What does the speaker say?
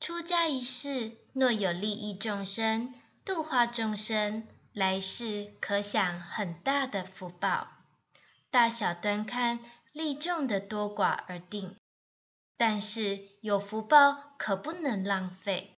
出家一世若有利益众生度化众生来世可享很大的福报。大小端看利众的多寡而定但是有福报可不能浪费。